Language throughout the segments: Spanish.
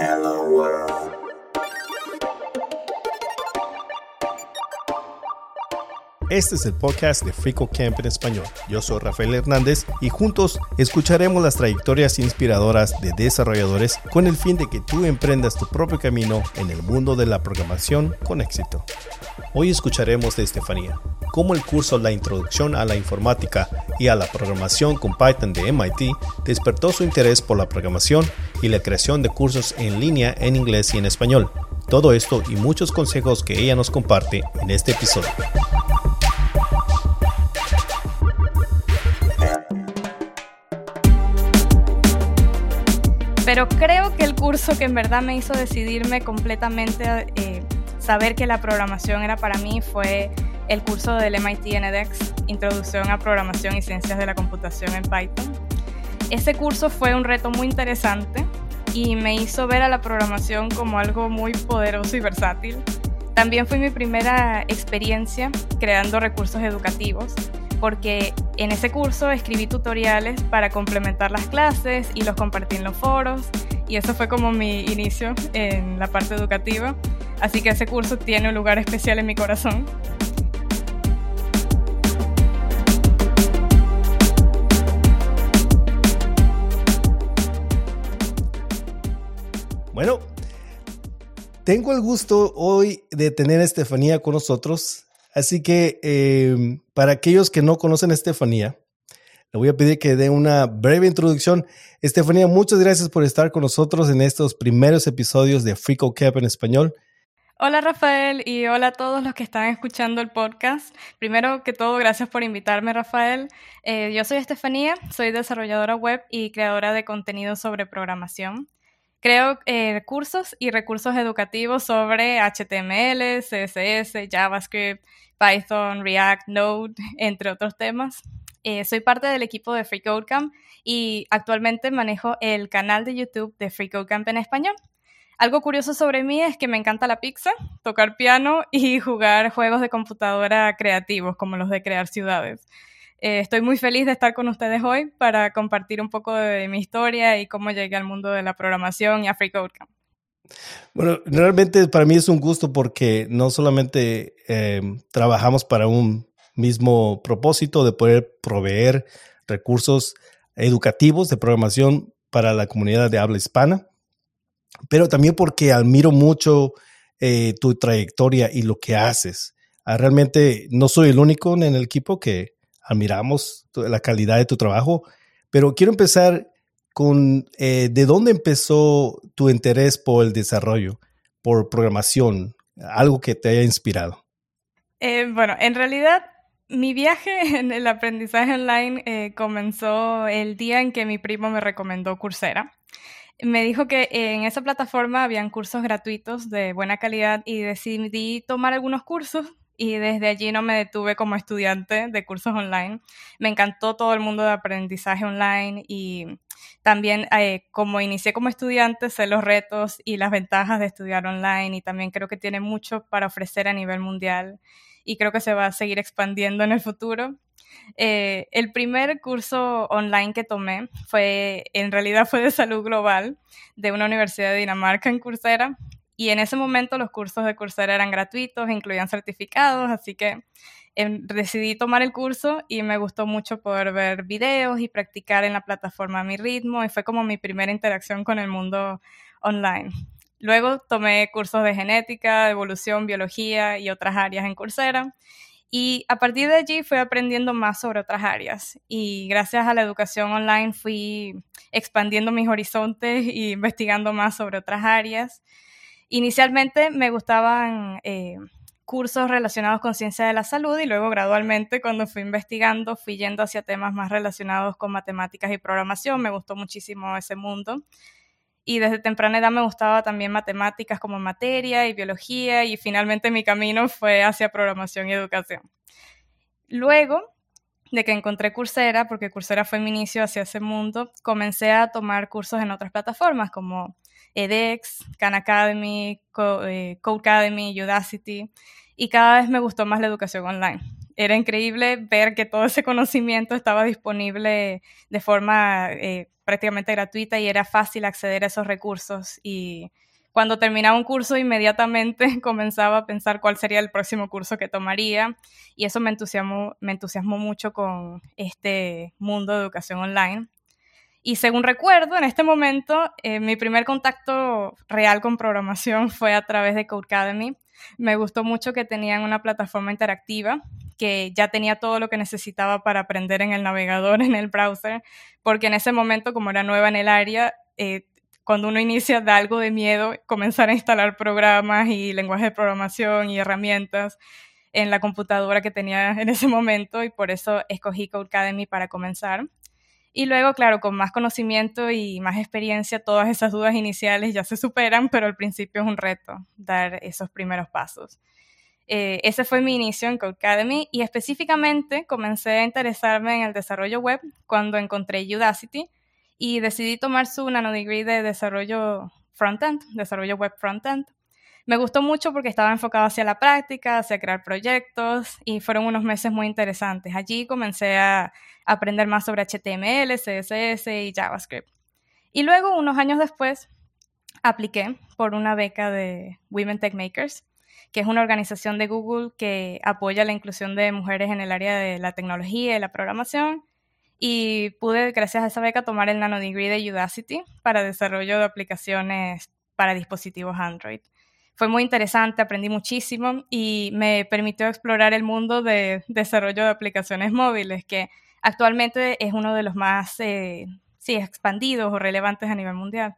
Hello World. Este es el podcast de Frico Camp en español. Yo soy Rafael Hernández y juntos escucharemos las trayectorias inspiradoras de desarrolladores con el fin de que tú emprendas tu propio camino en el mundo de la programación con éxito. Hoy escucharemos de Estefanía, cómo el curso La Introducción a la Informática y a la Programación con Python de MIT despertó su interés por la programación y la creación de cursos en línea en inglés y en español. Todo esto y muchos consejos que ella nos comparte en este episodio. Pero creo que el curso que en verdad me hizo decidirme completamente eh, saber que la programación era para mí fue el curso del MIT NDX, Introducción a Programación y Ciencias de la Computación en Python. Ese curso fue un reto muy interesante y me hizo ver a la programación como algo muy poderoso y versátil. También fue mi primera experiencia creando recursos educativos porque en ese curso escribí tutoriales para complementar las clases y los compartí en los foros y eso fue como mi inicio en la parte educativa. Así que ese curso tiene un lugar especial en mi corazón. Bueno, tengo el gusto hoy de tener a Estefanía con nosotros. Así que eh, para aquellos que no conocen a Estefanía, le voy a pedir que dé una breve introducción. Estefanía, muchas gracias por estar con nosotros en estos primeros episodios de Frico Cap en español. Hola Rafael y hola a todos los que están escuchando el podcast. Primero que todo, gracias por invitarme Rafael. Eh, yo soy Estefanía, soy desarrolladora web y creadora de contenido sobre programación. Creo eh, cursos y recursos educativos sobre HTML, CSS, JavaScript, Python, React, Node, entre otros temas. Eh, soy parte del equipo de Free Code Camp y actualmente manejo el canal de YouTube de Free Code Camp en español. Algo curioso sobre mí es que me encanta la pizza, tocar piano y jugar juegos de computadora creativos como los de crear ciudades. Eh, estoy muy feliz de estar con ustedes hoy para compartir un poco de mi historia y cómo llegué al mundo de la programación y a Free. Bueno, realmente para mí es un gusto porque no solamente eh, trabajamos para un mismo propósito de poder proveer recursos educativos de programación para la comunidad de habla hispana, pero también porque admiro mucho eh, tu trayectoria y lo que haces. Ah, realmente no soy el único en el equipo que admiramos la calidad de tu trabajo, pero quiero empezar con eh, de dónde empezó tu interés por el desarrollo, por programación, algo que te haya inspirado. Eh, bueno, en realidad mi viaje en el aprendizaje online eh, comenzó el día en que mi primo me recomendó Coursera. Me dijo que en esa plataforma habían cursos gratuitos de buena calidad y decidí tomar algunos cursos y desde allí no me detuve como estudiante de cursos online. Me encantó todo el mundo de aprendizaje online y también eh, como inicié como estudiante sé los retos y las ventajas de estudiar online y también creo que tiene mucho para ofrecer a nivel mundial y creo que se va a seguir expandiendo en el futuro. Eh, el primer curso online que tomé fue, en realidad fue de salud global de una universidad de Dinamarca en Coursera y en ese momento los cursos de Coursera eran gratuitos, incluían certificados, así que em, decidí tomar el curso y me gustó mucho poder ver videos y practicar en la plataforma a mi ritmo y fue como mi primera interacción con el mundo online. Luego tomé cursos de genética, evolución, biología y otras áreas en Coursera. Y a partir de allí fui aprendiendo más sobre otras áreas y gracias a la educación online fui expandiendo mis horizontes e investigando más sobre otras áreas. Inicialmente me gustaban eh, cursos relacionados con ciencia de la salud y luego gradualmente cuando fui investigando fui yendo hacia temas más relacionados con matemáticas y programación. Me gustó muchísimo ese mundo. Y desde temprana edad me gustaba también matemáticas como materia y biología y finalmente mi camino fue hacia programación y educación. Luego de que encontré Coursera, porque Coursera fue mi inicio hacia ese mundo, comencé a tomar cursos en otras plataformas como edX, Khan Academy, eh, Code Academy, Udacity, y cada vez me gustó más la educación online. Era increíble ver que todo ese conocimiento estaba disponible de forma eh, prácticamente gratuita y era fácil acceder a esos recursos. Y cuando terminaba un curso, inmediatamente comenzaba a pensar cuál sería el próximo curso que tomaría. Y eso me entusiasmó, me entusiasmó mucho con este mundo de educación online. Y según recuerdo, en este momento, eh, mi primer contacto real con programación fue a través de Codecademy. Me gustó mucho que tenían una plataforma interactiva que ya tenía todo lo que necesitaba para aprender en el navegador, en el browser, porque en ese momento, como era nueva en el área, eh, cuando uno inicia da algo de miedo comenzar a instalar programas y lenguajes de programación y herramientas en la computadora que tenía en ese momento y por eso escogí Codecademy para comenzar. Y luego, claro, con más conocimiento y más experiencia, todas esas dudas iniciales ya se superan, pero al principio es un reto dar esos primeros pasos. Eh, ese fue mi inicio en Codecademy y específicamente comencé a interesarme en el desarrollo web cuando encontré Udacity y decidí tomar su nanodegree de desarrollo frontend, desarrollo web frontend. Me gustó mucho porque estaba enfocado hacia la práctica, hacia crear proyectos y fueron unos meses muy interesantes. Allí comencé a aprender más sobre HTML, CSS y JavaScript. Y luego, unos años después, apliqué por una beca de Women Tech Makers, que es una organización de Google que apoya la inclusión de mujeres en el área de la tecnología y la programación. Y pude, gracias a esa beca, tomar el Nano Degree de Udacity para desarrollo de aplicaciones para dispositivos Android fue muy interesante, aprendí muchísimo y me permitió explorar el mundo de desarrollo de aplicaciones móviles, que actualmente es uno de los más eh, sí, expandidos o relevantes a nivel mundial.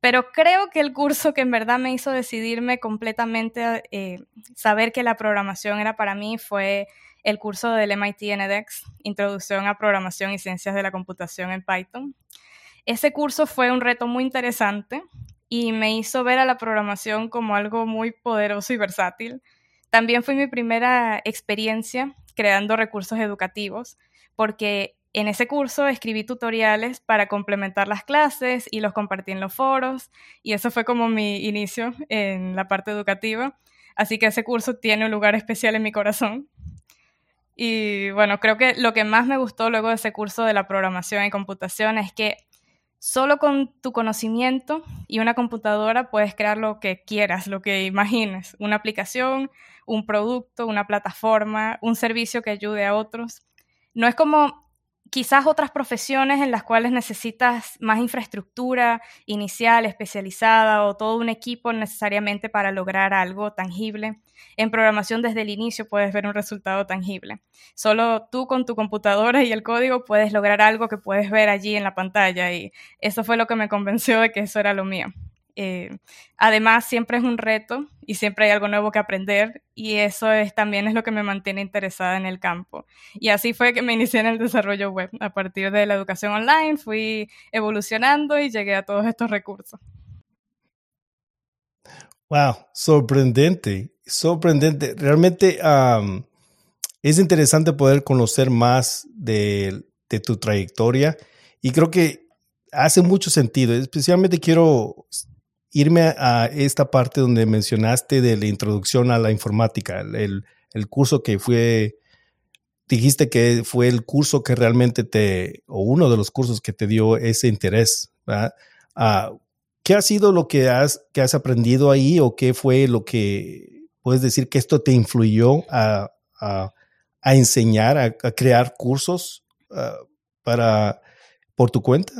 Pero creo que el curso que en verdad me hizo decidirme completamente eh, saber que la programación era para mí fue el curso del MIT NEDEX, Introducción a Programación y Ciencias de la Computación en Python. Ese curso fue un reto muy interesante y me hizo ver a la programación como algo muy poderoso y versátil. También fue mi primera experiencia creando recursos educativos, porque en ese curso escribí tutoriales para complementar las clases y los compartí en los foros, y eso fue como mi inicio en la parte educativa. Así que ese curso tiene un lugar especial en mi corazón. Y bueno, creo que lo que más me gustó luego de ese curso de la programación y computación es que Solo con tu conocimiento y una computadora puedes crear lo que quieras, lo que imagines, una aplicación, un producto, una plataforma, un servicio que ayude a otros. No es como quizás otras profesiones en las cuales necesitas más infraestructura inicial, especializada o todo un equipo necesariamente para lograr algo tangible. En programación desde el inicio puedes ver un resultado tangible. Solo tú con tu computadora y el código puedes lograr algo que puedes ver allí en la pantalla y eso fue lo que me convenció de que eso era lo mío. Eh, además, siempre es un reto y siempre hay algo nuevo que aprender y eso es, también es lo que me mantiene interesada en el campo. Y así fue que me inicié en el desarrollo web. A partir de la educación online fui evolucionando y llegué a todos estos recursos. Wow, sorprendente, sorprendente. Realmente es interesante poder conocer más de, de tu trayectoria y creo que hace mucho sentido. Especialmente quiero irme a esta parte donde mencionaste de la introducción a la informática, el, curso que fue, dijiste que fue el curso que realmente te, o uno de los cursos que te dio ese interés. Ah, ¿Qué ha sido lo que has, que has aprendido ahí o qué fue lo que puedes decir que esto te influyó a, enseñar, a, crear cursos ah, para, por tu cuenta?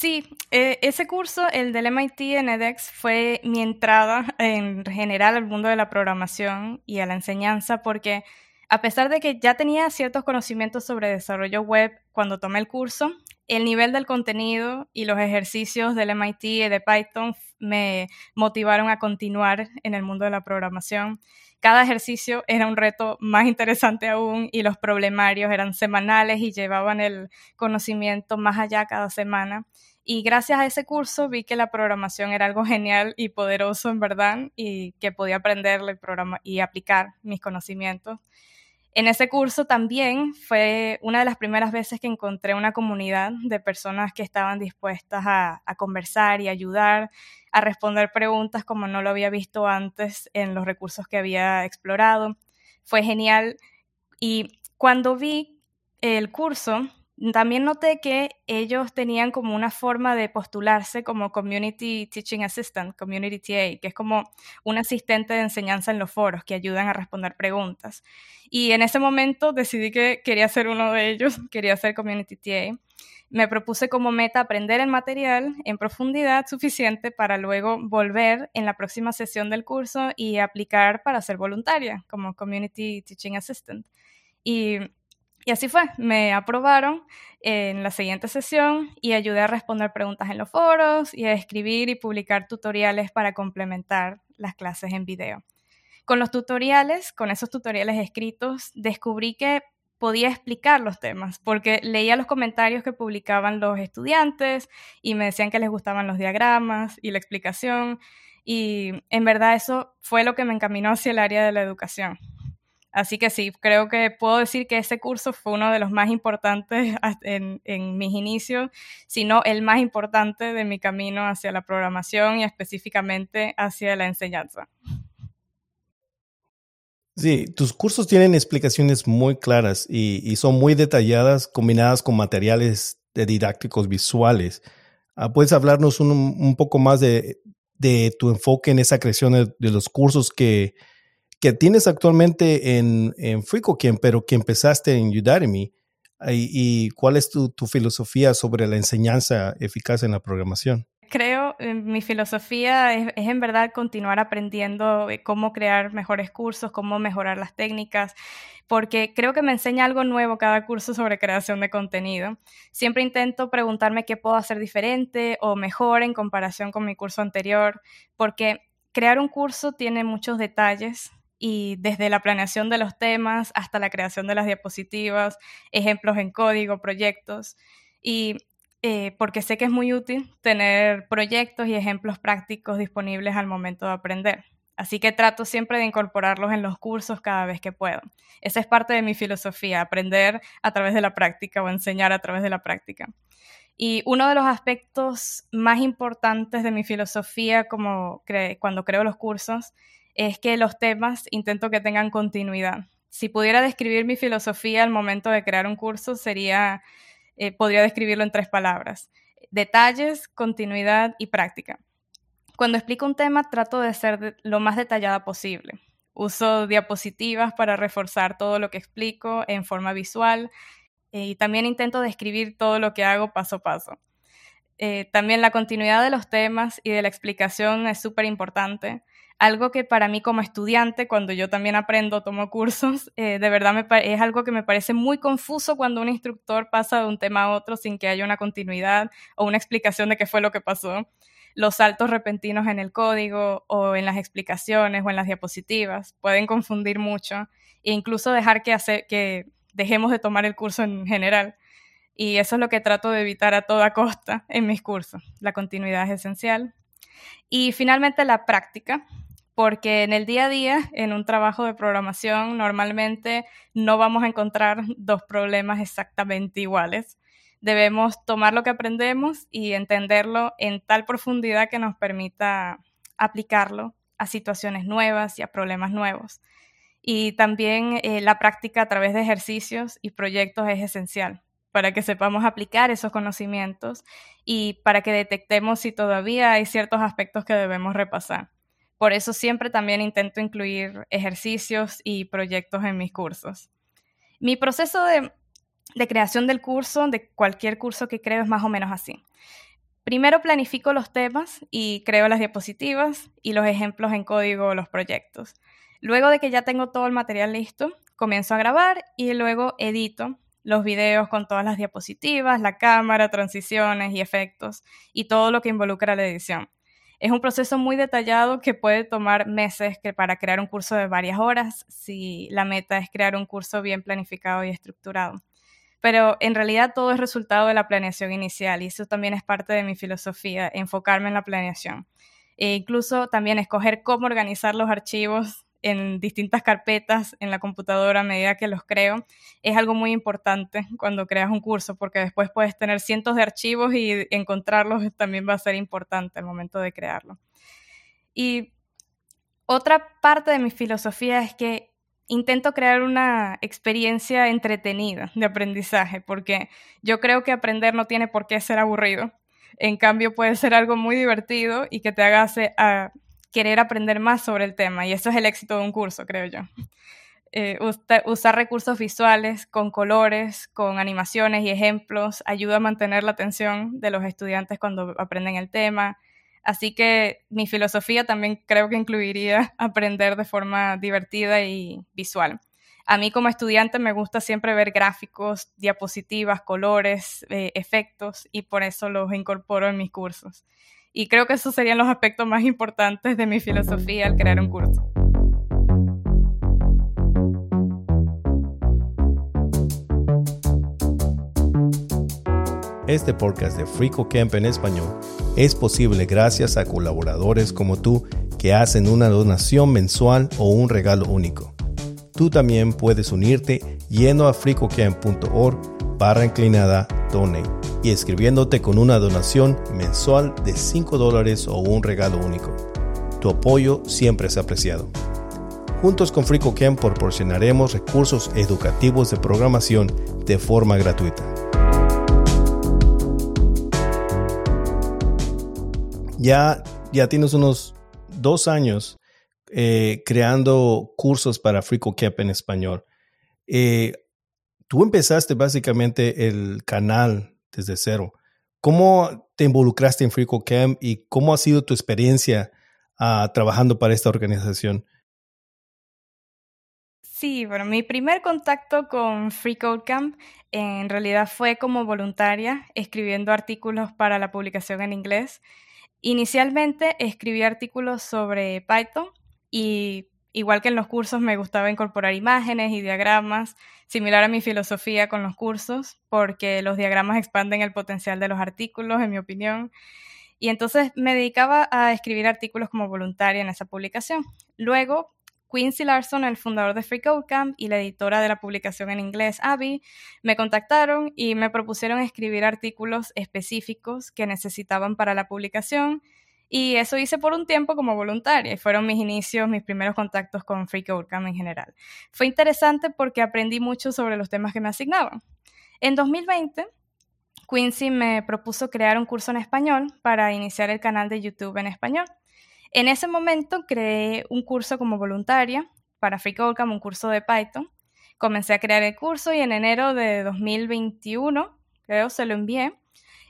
Sí, eh, ese curso, el del MIT en edX, fue mi entrada en general al mundo de la programación y a la enseñanza, porque a pesar de que ya tenía ciertos conocimientos sobre desarrollo web cuando tomé el curso, el nivel del contenido y los ejercicios del MIT y de Python me motivaron a continuar en el mundo de la programación. Cada ejercicio era un reto más interesante aún y los problemarios eran semanales y llevaban el conocimiento más allá cada semana. Y gracias a ese curso vi que la programación era algo genial y poderoso en verdad y que podía aprender el programa y aplicar mis conocimientos. En ese curso también fue una de las primeras veces que encontré una comunidad de personas que estaban dispuestas a, conversar y ayudar, a responder preguntas como no lo había visto antes en los recursos que había explorado. Fue genial Y cuando vi el curso, también noté que ellos tenían como una forma de postularse como Community Teaching Assistant, Community TA, que es como un asistente de enseñanza en los foros que ayudan a responder preguntas. Y en ese momento decidí que quería ser uno de ellos, quería ser Community TA. Me propuse como meta aprender el material en profundidad suficiente para luego volver en la próxima sesión del curso y aplicar para ser voluntaria como Community Teaching Assistant. Y así fue, me aprobaron en la siguiente sesión y ayudé a responder preguntas en los foros y a escribir y publicar tutoriales para complementar las clases en video. Con los tutoriales, con esos tutoriales escritos, descubrí que podía explicar los temas, porque leía los comentarios que publicaban los estudiantes y me decían que les gustaban los diagramas y la explicación, y en verdad eso fue lo que me encaminó hacia el área de la educación. Así que sí, creo que puedo decir que ese curso fue uno de los más importantes en, mis inicios, si no el más importante de mi camino hacia la programación y específicamente hacia la enseñanza. Sí, tus cursos tienen explicaciones muy claras y, son muy detalladas, combinadas con materiales didácticos visuales. Ah, ¿Puedes hablarnos un, poco más de, tu enfoque en esa creación de los cursos que, que tienes actualmente en, en pero que empezaste en Udemy. ¿Y, cuál es tu, filosofía sobre la enseñanza eficaz en la programación? Creo, mi filosofía es, en verdad continuar aprendiendo eh, cómo crear mejores cursos, cómo mejorar las técnicas, porque creo que me enseña algo nuevo cada curso sobre creación de contenido. Siempre intento preguntarme qué puedo hacer diferente o mejor en comparación con mi curso anterior, porque crear un curso tiene muchos detalles y desde la planeación de los temas hasta la creación de las diapositivas, ejemplos en código, proyectos. Y eh, porque sé que es muy útil tener proyectos y ejemplos prácticos disponibles al momento de aprender. Así que trato siempre de incorporarlos en los cursos cada vez que puedo. Esa es parte de mi filosofía, aprender a través de la práctica o enseñar a través de la práctica. Y uno de los aspectos más importantes de mi filosofía como cuando creo los cursos es que los temas intento que tengan continuidad. Si pudiera describir mi filosofía al momento de crear un curso, sería, eh, podría describirlo en tres palabras. Detalles, continuidad y práctica. Cuando explico un tema, trato de ser lo más detallada posible. Uso diapositivas para reforzar todo lo que explico en forma visual eh, y también intento describir todo lo que hago paso a paso. Eh, también la continuidad de los temas y de la explicación es súper importante algo que para mí como estudiante, cuando yo también aprendo, tomo cursos, eh, de verdad me es algo que me parece muy confuso cuando un instructor pasa de un tema a otro sin que haya una continuidad o una explicación de qué fue lo que pasó. Los saltos repentinos en el código o en las explicaciones o en las diapositivas pueden confundir mucho e incluso dejar que, hacer, que dejemos de tomar el curso en general. Y eso es lo que trato de evitar a toda costa en mis cursos. La continuidad es esencial. Y finalmente la práctica porque en el día a día, en un trabajo de programación, normalmente no vamos a encontrar dos problemas exactamente iguales. Debemos tomar lo que aprendemos y entenderlo en tal profundidad que nos permita aplicarlo a situaciones nuevas y a problemas nuevos. Y también eh, la práctica a través de ejercicios y proyectos es esencial para que sepamos aplicar esos conocimientos y para que detectemos si todavía hay ciertos aspectos que debemos repasar. Por eso siempre también intento incluir ejercicios y proyectos en mis cursos. Mi proceso de, creación del curso, de cualquier curso que creo, es más o menos así. Primero planifico los temas y creo las diapositivas y los ejemplos en código o los proyectos. Luego de que ya tengo todo el material listo, comienzo a grabar y luego edito los videos con todas las diapositivas, la cámara, transiciones y efectos y todo lo que involucra la edición. Es un proceso muy detallado que puede tomar meses que para crear un curso de varias horas si la meta es crear un curso bien planificado y estructurado. Pero en realidad todo es resultado de la planeación inicial y eso también es parte de mi filosofía, enfocarme en la planeación. E incluso también escoger cómo organizar los archivos en distintas carpetas en la computadora a medida que los creo, es algo muy importante cuando creas un curso, porque después puedes tener cientos de archivos y encontrarlos también va a ser importante al momento de crearlo. Y otra parte de mi filosofía es que intento crear una experiencia entretenida de aprendizaje, porque yo creo que aprender no tiene por qué ser aburrido. En cambio, puede ser algo muy divertido y que te haga a querer aprender más sobre el tema. Y eso es el éxito de un curso, creo yo. Eh, usar recursos visuales con colores, con animaciones y ejemplos ayuda a mantener la atención de los estudiantes cuando aprenden el tema. Así que mi filosofía también creo que incluiría aprender de forma divertida y visual. A mí como estudiante me gusta siempre ver gráficos, diapositivas, colores, eh, efectos y por eso los incorporo en mis cursos. Y creo que esos serían los aspectos más importantes de mi filosofía al crear un curso. Este podcast de FricoCamp en español es posible gracias a colaboradores como tú que hacen una donación mensual o un regalo único. Tú también puedes unirte yendo a fricocamp.org barra inclinada donate y escribiéndote con una donación mensual de 5 dólares o un regalo único. Tu apoyo siempre es apreciado. Juntos con FricoCamp proporcionaremos recursos educativos de programación de forma gratuita. ya, ya tienes unos dos años eh, creando cursos para FreeCoCamp en español. Eh, tú empezaste básicamente el canal desde cero. ¿Cómo te involucraste en FreeCoCamp y cómo ha sido tu experiencia ah, trabajando para esta organización? Sí, bueno, mi primer contacto con FreeCodeCamp en realidad fue como voluntaria, escribiendo artículos para la publicación en inglés. Inicialmente escribí artículos sobre Python y igual que en los cursos me gustaba incorporar imágenes y diagramas, similar a mi filosofía con los cursos, porque los diagramas expanden el potencial de los artículos, en mi opinión. Y entonces me dedicaba a escribir artículos como voluntaria en esa publicación. Luego Quincy Larson, el fundador de Free Code Camp y la editora de la publicación en inglés Abby, me contactaron y me propusieron escribir artículos específicos que necesitaban para la publicación. Y eso hice por un tiempo como voluntaria y fueron mis inicios, mis primeros contactos con Free Code Camp en general. Fue interesante porque aprendí mucho sobre los temas que me asignaban. En 2020, Quincy me propuso crear un curso en español para iniciar el canal de YouTube en español. En ese momento creé un curso como voluntaria para FreeCodeCamp, un curso de Python. Comencé a crear el curso y en enero de 2021, creo, se lo envié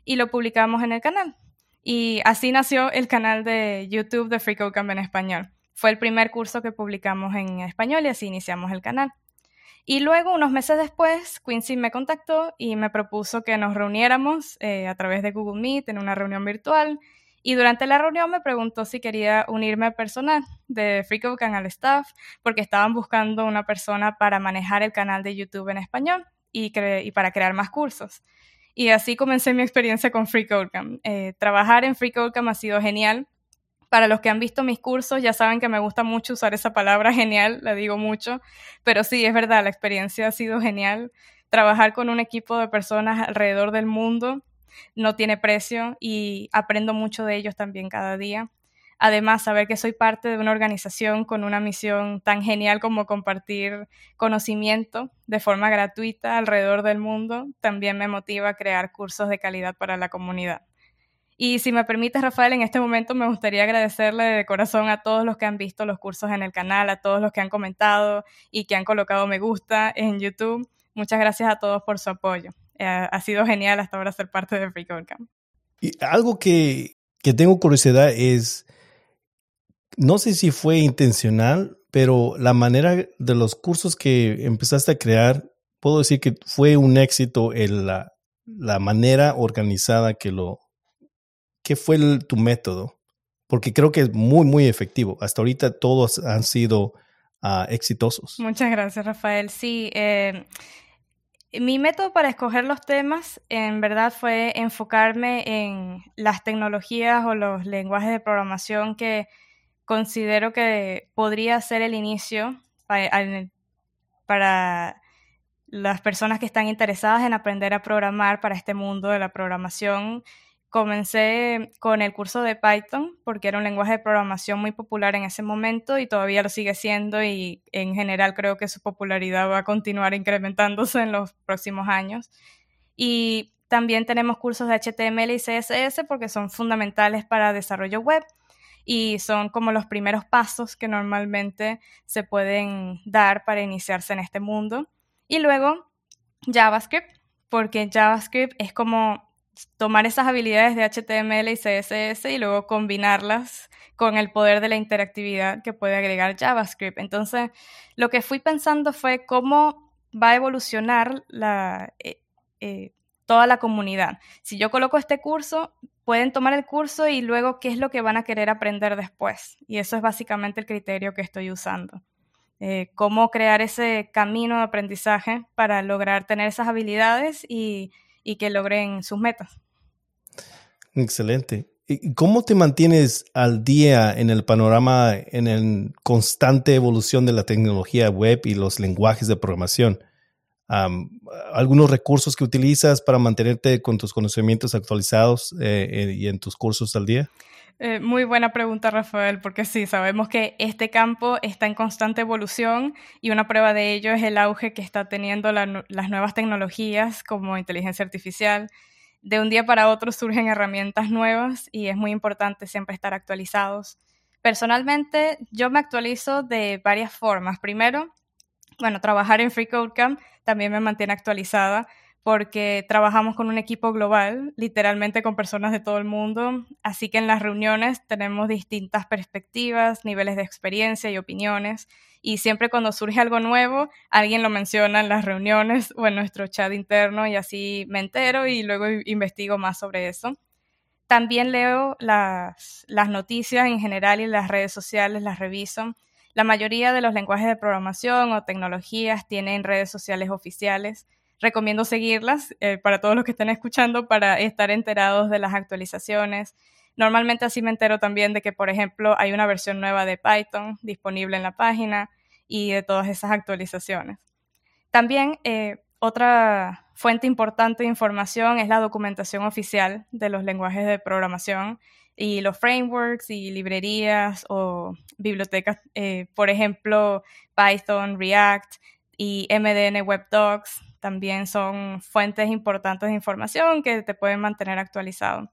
y lo publicamos en el canal. Y así nació el canal de YouTube de FreeCodeCamp en español. Fue el primer curso que publicamos en español y así iniciamos el canal. Y luego, unos meses después, Quincy me contactó y me propuso que nos reuniéramos eh, a través de Google Meet en una reunión virtual y durante la reunión me preguntó si quería unirme al personal de FreeCodeCamp al staff, porque estaban buscando una persona para manejar el canal de YouTube en español y para crear más cursos. Y así comencé mi experiencia con FreeCodeCamp. Eh, trabajar en FreeCodeCamp ha sido genial. Para los que han visto mis cursos ya saben que me gusta mucho usar esa palabra genial, la digo mucho, pero sí, es verdad, la experiencia ha sido genial. Trabajar con un equipo de personas alrededor del mundo no tiene precio y aprendo mucho de ellos también cada día. Además, saber que soy parte de una organización con una misión tan genial como compartir conocimiento de forma gratuita alrededor del mundo también me motiva a crear cursos de calidad para la comunidad. Y si me permites, Rafael, en este momento me gustaría agradecerle de corazón a todos los que han visto los cursos en el canal, a todos los que han comentado y que han colocado me gusta en YouTube. Muchas gracias a todos por su apoyo. Eh, ha sido genial hasta ahora ser parte de Free Camp. Y algo que, que tengo curiosidad es, no sé si fue intencional, pero la manera de los cursos que empezaste a crear, puedo decir que fue un éxito en la, la manera organizada que lo, que fue tu método, porque creo que es muy, muy efectivo. Hasta ahorita todos han sido uh, exitosos. Muchas gracias, Rafael. Sí, eh, mi método para escoger los temas en verdad fue enfocarme en las tecnologías o los lenguajes de programación que considero que podría ser el inicio para, las personas que están interesadas en aprender a programar para este mundo de la programación Comencé con el curso de Python porque era un lenguaje de programación muy popular en ese momento y todavía lo sigue siendo y en general creo que su popularidad va a continuar incrementándose en los próximos años. Y también tenemos cursos de HTML y CSS porque son fundamentales para desarrollo web y son como los primeros pasos que normalmente se pueden dar para iniciarse en este mundo. Y luego JavaScript, porque JavaScript es como tomar esas habilidades de HTML y CSS y luego combinarlas con el poder de la interactividad que puede agregar JavaScript. Entonces, lo que fui pensando fue cómo va a evolucionar eh, eh, toda la comunidad. Si yo coloco este curso, pueden tomar el curso y luego qué es lo que van a querer aprender después. Y eso es básicamente el criterio que estoy usando. Eh, cómo crear ese camino de aprendizaje para lograr tener esas habilidades y y que logren sus metas. Excelente. ¿Y cómo te mantienes al día en el panorama, en la constante evolución de la tecnología web y los lenguajes de programación? ¿Algunos recursos que utilizas para mantenerte con tus conocimientos actualizados eh, eh, y en tus cursos al día? Eh, muy buena pregunta, Rafael, porque sí, sabemos que este campo está en constante evolución y una prueba de ello es el auge que está teniendo las nuevas tecnologías como inteligencia artificial. De un día para otro surgen herramientas nuevas y es muy importante siempre estar actualizados. Personalmente, yo me actualizo de varias formas. Primero, bueno, trabajar en Free Code Camp también me mantiene actualizada porque trabajamos con un equipo global, literalmente con personas de todo el mundo, así que en las reuniones tenemos distintas perspectivas, niveles de experiencia y opiniones, y siempre cuando surge algo nuevo, alguien lo menciona en las reuniones o en nuestro chat interno y así me entero y luego investigo más sobre eso. También leo las, las noticias en general y las redes sociales las reviso. La mayoría de los lenguajes de programación o tecnologías tienen redes sociales oficiales recomiendo seguirlas eh, para todos los que estén escuchando para estar enterados de las actualizaciones. Normalmente así me entero también de que, por ejemplo, hay una versión nueva de Python disponible en la página y de todas esas actualizaciones. También eh, otra fuente importante de información es la documentación oficial de los lenguajes de programación y los frameworks y librerías o bibliotecas, eh, por ejemplo, Python, React y MDN Web Docs también son fuentes importantes de información que te pueden mantener actualizado.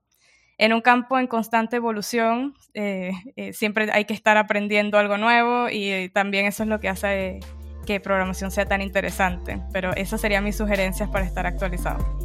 En un campo en constante evolución, eh, eh, siempre hay que estar aprendiendo algo nuevo y también eso es lo que hace que programación sea tan interesante. Pero esas serían mis sugerencias para estar actualizado.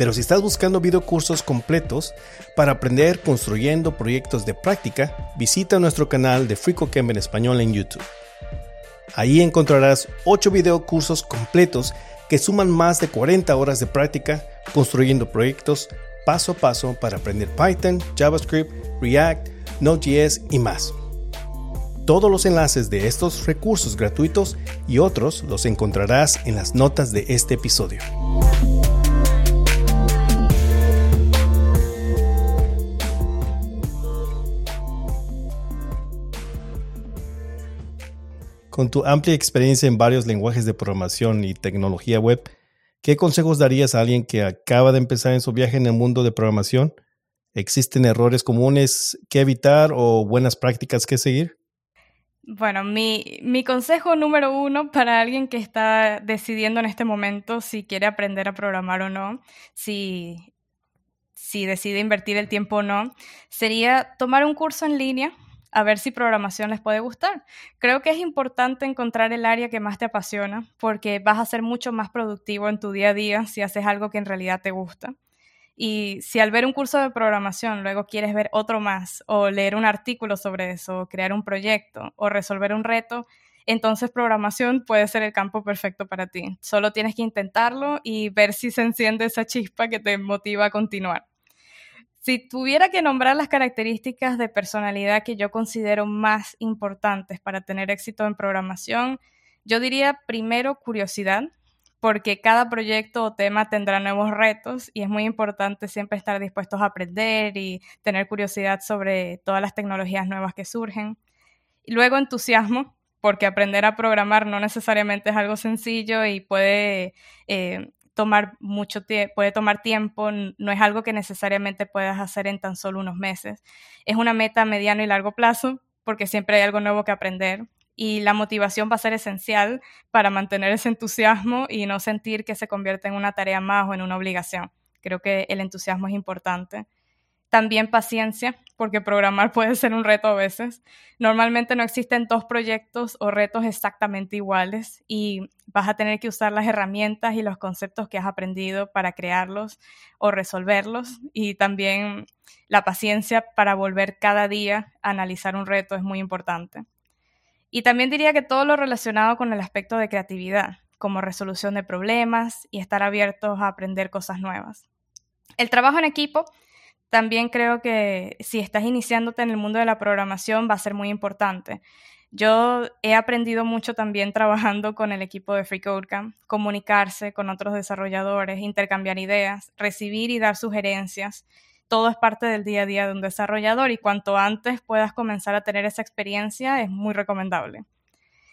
Pero si estás buscando videocursos completos para aprender construyendo proyectos de práctica, visita nuestro canal de FreeCodeCamp en español en YouTube. Ahí encontrarás 8 videocursos completos que suman más de 40 horas de práctica construyendo proyectos paso a paso para aprender Python, JavaScript, React, Node.js y más. Todos los enlaces de estos recursos gratuitos y otros los encontrarás en las notas de este episodio. Con tu amplia experiencia en varios lenguajes de programación y tecnología web, ¿qué consejos darías a alguien que acaba de empezar en su viaje en el mundo de programación? ¿Existen errores comunes que evitar o buenas prácticas que seguir? Bueno, mi, mi, consejo número uno para alguien que está decidiendo en este momento si quiere aprender a programar o no, si, si decide invertir el tiempo o no, sería tomar un curso en línea a ver si programación les puede gustar. Creo que es importante encontrar el área que más te apasiona porque vas a ser mucho más productivo en tu día a día si haces algo que en realidad te gusta. Y si al ver un curso de programación luego quieres ver otro más o leer un artículo sobre eso, o crear un proyecto o resolver un reto, entonces programación puede ser el campo perfecto para ti. Solo tienes que intentarlo y ver si se enciende esa chispa que te motiva a continuar. Si tuviera que nombrar las características de personalidad que yo considero más importantes para tener éxito en programación, yo diría primero curiosidad, porque cada proyecto o tema tendrá nuevos retos y es muy importante siempre estar dispuestos a aprender y tener curiosidad sobre todas las tecnologías nuevas que surgen. Y luego entusiasmo, porque aprender a programar no necesariamente es algo sencillo y puede eh, tomar mucho puede tomar tiempo, no es algo que necesariamente puedas hacer en tan solo unos meses. Es una meta a mediano y largo plazo, porque siempre hay algo nuevo que aprender y la motivación va a ser esencial para mantener ese entusiasmo y no sentir que se convierte en una tarea más o en una obligación. Creo que el entusiasmo es importante. También paciencia, porque programar puede ser un reto a veces. Normalmente no existen dos proyectos o retos exactamente iguales y vas a tener que usar las herramientas y los conceptos que has aprendido para crearlos o resolverlos. Y también la paciencia para volver cada día a analizar un reto es muy importante. Y también diría que todo lo relacionado con el aspecto de creatividad, como resolución de problemas y estar abiertos a aprender cosas nuevas. El trabajo en equipo también creo que si estás iniciándote en el mundo de la programación va a ser muy importante. Yo he aprendido mucho también trabajando con el equipo de FreeCodeCamp, comunicarse con otros desarrolladores, intercambiar ideas, recibir y dar sugerencias. Todo es parte del día a día de un desarrollador y cuanto antes puedas comenzar a tener esa experiencia es muy recomendable.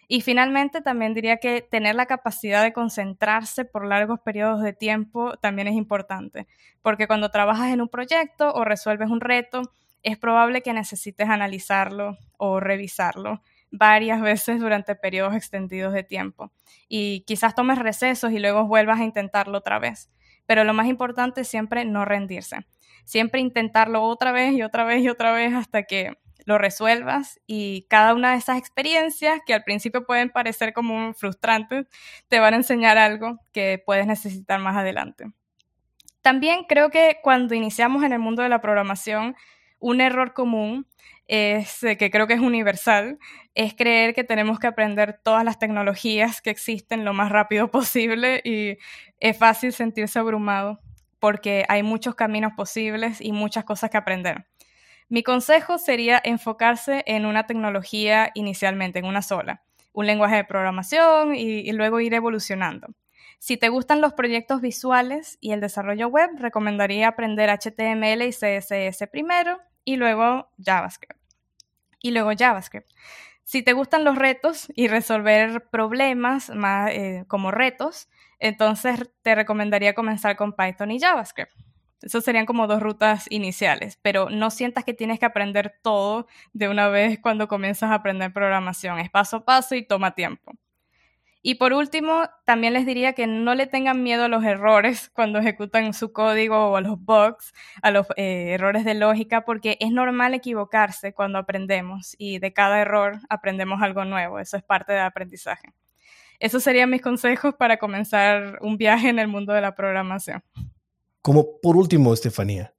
Y finalmente también diría que tener la capacidad de concentrarse por largos periodos de tiempo también es importante, porque cuando trabajas en un proyecto o resuelves un reto, es probable que necesites analizarlo o revisarlo varias veces durante periodos extendidos de tiempo. Y quizás tomes recesos y luego vuelvas a intentarlo otra vez. Pero lo más importante es siempre no rendirse. Siempre intentarlo otra vez y otra vez y otra vez hasta que lo resuelvas y cada una de esas experiencias que al principio pueden parecer como frustrantes, te van a enseñar algo que puedes necesitar más adelante. También creo que cuando iniciamos en el mundo de la programación, un error común es, eh, que creo que es universal, es creer que tenemos que aprender todas las tecnologías que existen lo más rápido posible y es fácil sentirse abrumado porque hay muchos caminos posibles y muchas cosas que aprender. Mi consejo sería enfocarse en una tecnología inicialmente, en una sola, un lenguaje de programación y, luego ir evolucionando. Si te gustan los proyectos visuales y el desarrollo web, recomendaría aprender HTML y CSS primero y luego JavaScript. Y luego JavaScript. Si te gustan los retos y resolver problemas más, eh, como retos, entonces te recomendaría comenzar con Python y JavaScript. Esas serían como dos rutas iniciales, pero no sientas que tienes que aprender todo de una vez cuando comienzas a aprender programación. Es paso a paso y toma tiempo. Y por último, también les diría que no le tengan miedo a los errores cuando ejecutan su código o a los bugs, a los eh, errores de lógica, porque es normal equivocarse cuando aprendemos y de cada error aprendemos algo nuevo. Eso es parte del aprendizaje. Esos serían mis consejos para comenzar un viaje en el mundo de la programación. Como por último, Estefanía,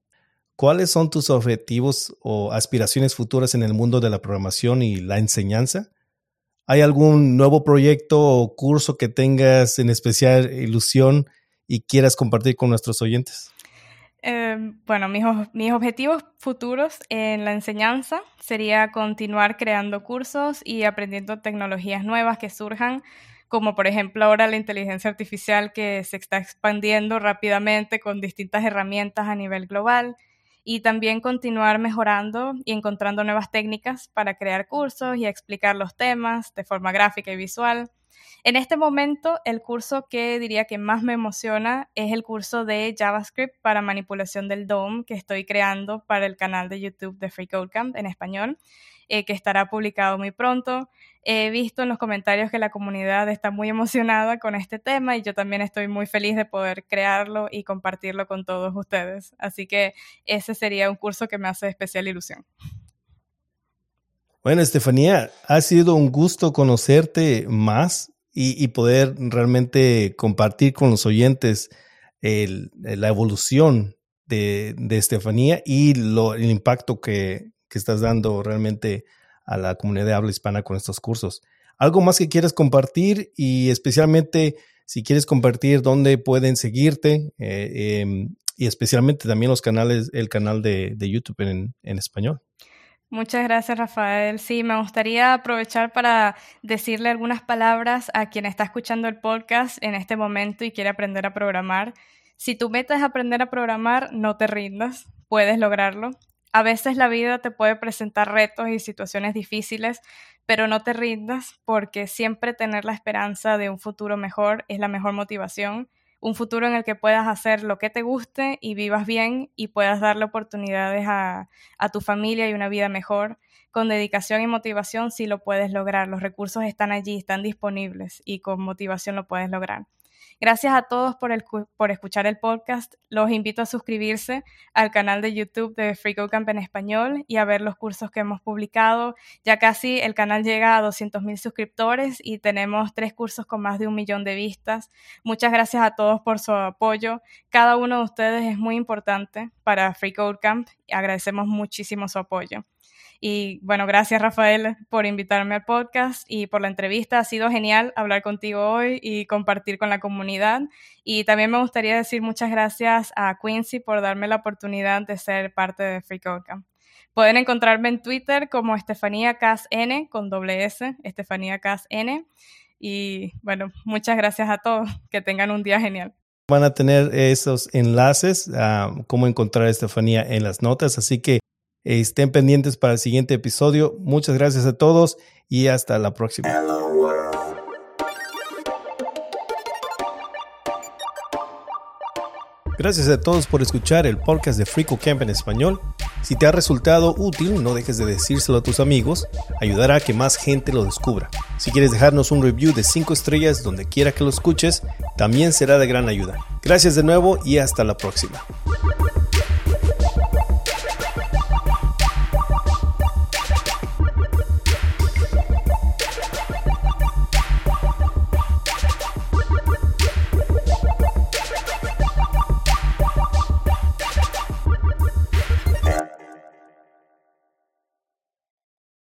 ¿cuáles son tus objetivos o aspiraciones futuras en el mundo de la programación y la enseñanza? ¿Hay algún nuevo proyecto o curso que tengas en especial ilusión y quieras compartir con nuestros oyentes? Em, bueno, mis, mis, objetivos futuros en la enseñanza sería continuar creando cursos y aprendiendo tecnologías nuevas que surjan como por ejemplo ahora la inteligencia artificial que se está expandiendo rápidamente con distintas herramientas a nivel global y también continuar mejorando y encontrando nuevas técnicas para crear cursos y explicar los temas de forma gráfica y visual. En este momento, el curso que diría que más me emociona es el curso de JavaScript para manipulación del DOM que estoy creando para el canal de YouTube de Free Camp en español. Eh, que estará publicado muy pronto. He visto en los comentarios que la comunidad está muy emocionada con este tema y yo también estoy muy feliz de poder crearlo y compartirlo con todos ustedes. Así que ese sería un curso que me hace especial ilusión. Bueno, Estefanía, ha sido un gusto conocerte más y, poder realmente compartir con los oyentes la evolución de, Estefanía y el impacto que, estás dando realmente a la comunidad de habla hispana con estos cursos. ¿Algo más que quieras compartir y especialmente si quieres compartir dónde pueden seguirte eh, em, y especialmente también los canales, el canal de, YouTube en español. Muchas gracias, Rafael. Sí, me gustaría aprovechar para decirle algunas palabras a quien está escuchando el podcast en este momento y quiere aprender a programar. Si tu meta es aprender a programar, no te rindas, puedes lograrlo. A veces la vida te puede presentar retos y situaciones difíciles, pero no te rindas porque siempre tener la esperanza de un futuro mejor es la mejor motivación, un futuro en el que puedas hacer lo que te guste y vivas bien y puedas darle oportunidades a, a tu familia y una vida mejor. Con dedicación y motivación sí lo puedes lograr, los recursos están allí, están disponibles y con motivación lo puedes lograr. Gracias a todos por, el, por escuchar el podcast. Los invito a suscribirse al canal de YouTube de FreeCodeCamp en español y a ver los cursos que hemos publicado. Ya casi el canal llega a 200.000 suscriptores y tenemos tres cursos con más de un millón de vistas. Muchas gracias a todos por su apoyo. Cada uno de ustedes es muy importante para FreeCodeCamp y agradecemos muchísimo su apoyo. Y bueno, gracias Rafael por invitarme al podcast y por la entrevista. Ha sido genial hablar contigo hoy y compartir con la comunidad. Y también me gustaría decir muchas gracias a Quincy por darme la oportunidad de ser parte de Free Pueden encontrarme en Twitter como Estefanía N con doble S, Estefanía N. Y bueno, muchas gracias a todos. Que tengan un día genial. Van a tener esos enlaces a cómo encontrar a Estefanía en las notas, así que Estén pendientes para el siguiente episodio. Muchas gracias a todos y hasta la próxima. Gracias a todos por escuchar el podcast de Frico Camp en español. Si te ha resultado útil, no dejes de decírselo a tus amigos, ayudará a que más gente lo descubra. Si quieres dejarnos un review de 5 estrellas donde quiera que lo escuches, también será de gran ayuda. Gracias de nuevo y hasta la próxima.